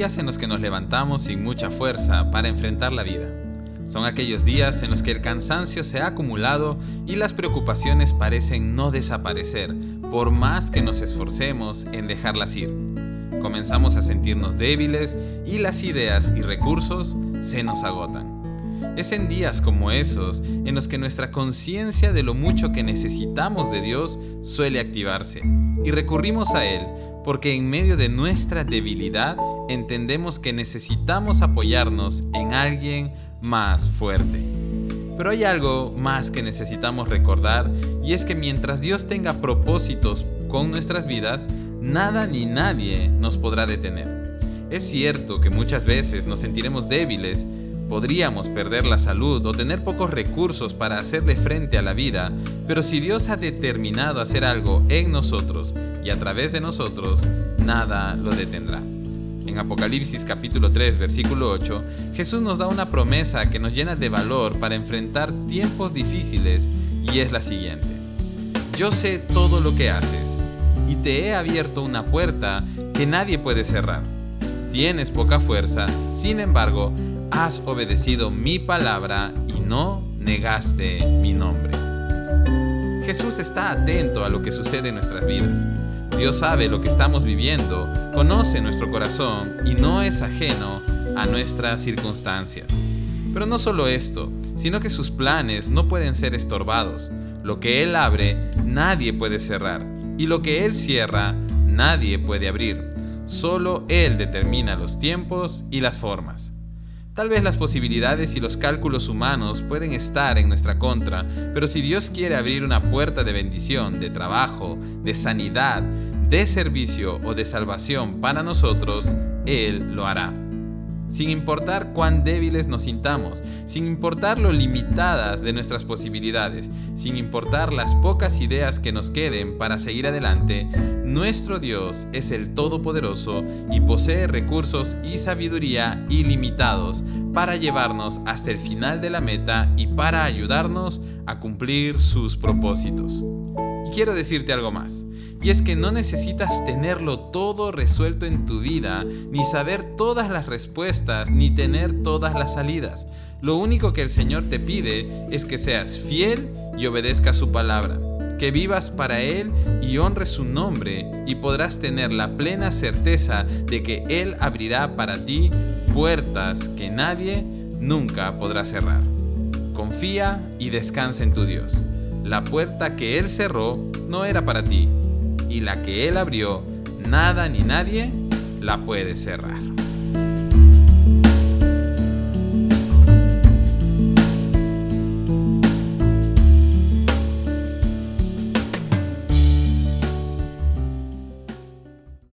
días en los que nos levantamos sin mucha fuerza para enfrentar la vida. Son aquellos días en los que el cansancio se ha acumulado y las preocupaciones parecen no desaparecer, por más que nos esforcemos en dejarlas ir. Comenzamos a sentirnos débiles y las ideas y recursos se nos agotan. Es en días como esos en los que nuestra conciencia de lo mucho que necesitamos de Dios suele activarse y recurrimos a Él porque en medio de nuestra debilidad entendemos que necesitamos apoyarnos en alguien más fuerte. Pero hay algo más que necesitamos recordar y es que mientras Dios tenga propósitos con nuestras vidas, nada ni nadie nos podrá detener. Es cierto que muchas veces nos sentiremos débiles, podríamos perder la salud o tener pocos recursos para hacerle frente a la vida, pero si Dios ha determinado hacer algo en nosotros y a través de nosotros, nada lo detendrá. En Apocalipsis capítulo 3 versículo 8, Jesús nos da una promesa que nos llena de valor para enfrentar tiempos difíciles y es la siguiente. Yo sé todo lo que haces y te he abierto una puerta que nadie puede cerrar. Tienes poca fuerza, sin embargo, has obedecido mi palabra y no negaste mi nombre. Jesús está atento a lo que sucede en nuestras vidas. Dios sabe lo que estamos viviendo, conoce nuestro corazón y no es ajeno a nuestras circunstancias. Pero no solo esto, sino que sus planes no pueden ser estorbados. Lo que Él abre, nadie puede cerrar. Y lo que Él cierra, nadie puede abrir. Solo Él determina los tiempos y las formas. Tal vez las posibilidades y los cálculos humanos pueden estar en nuestra contra, pero si Dios quiere abrir una puerta de bendición, de trabajo, de sanidad, de servicio o de salvación para nosotros, Él lo hará sin importar cuán débiles nos sintamos, sin importar lo limitadas de nuestras posibilidades, sin importar las pocas ideas que nos queden para seguir adelante, nuestro Dios es el Todopoderoso y posee recursos y sabiduría ilimitados para llevarnos hasta el final de la meta y para ayudarnos a cumplir sus propósitos. Quiero decirte algo más. Y es que no necesitas tenerlo todo resuelto en tu vida, ni saber todas las respuestas, ni tener todas las salidas. Lo único que el Señor te pide es que seas fiel y obedezcas su palabra, que vivas para Él y honres su nombre y podrás tener la plena certeza de que Él abrirá para ti puertas que nadie nunca podrá cerrar. Confía y descansa en tu Dios. La puerta que Él cerró no era para ti, y la que Él abrió, nada ni nadie la puede cerrar.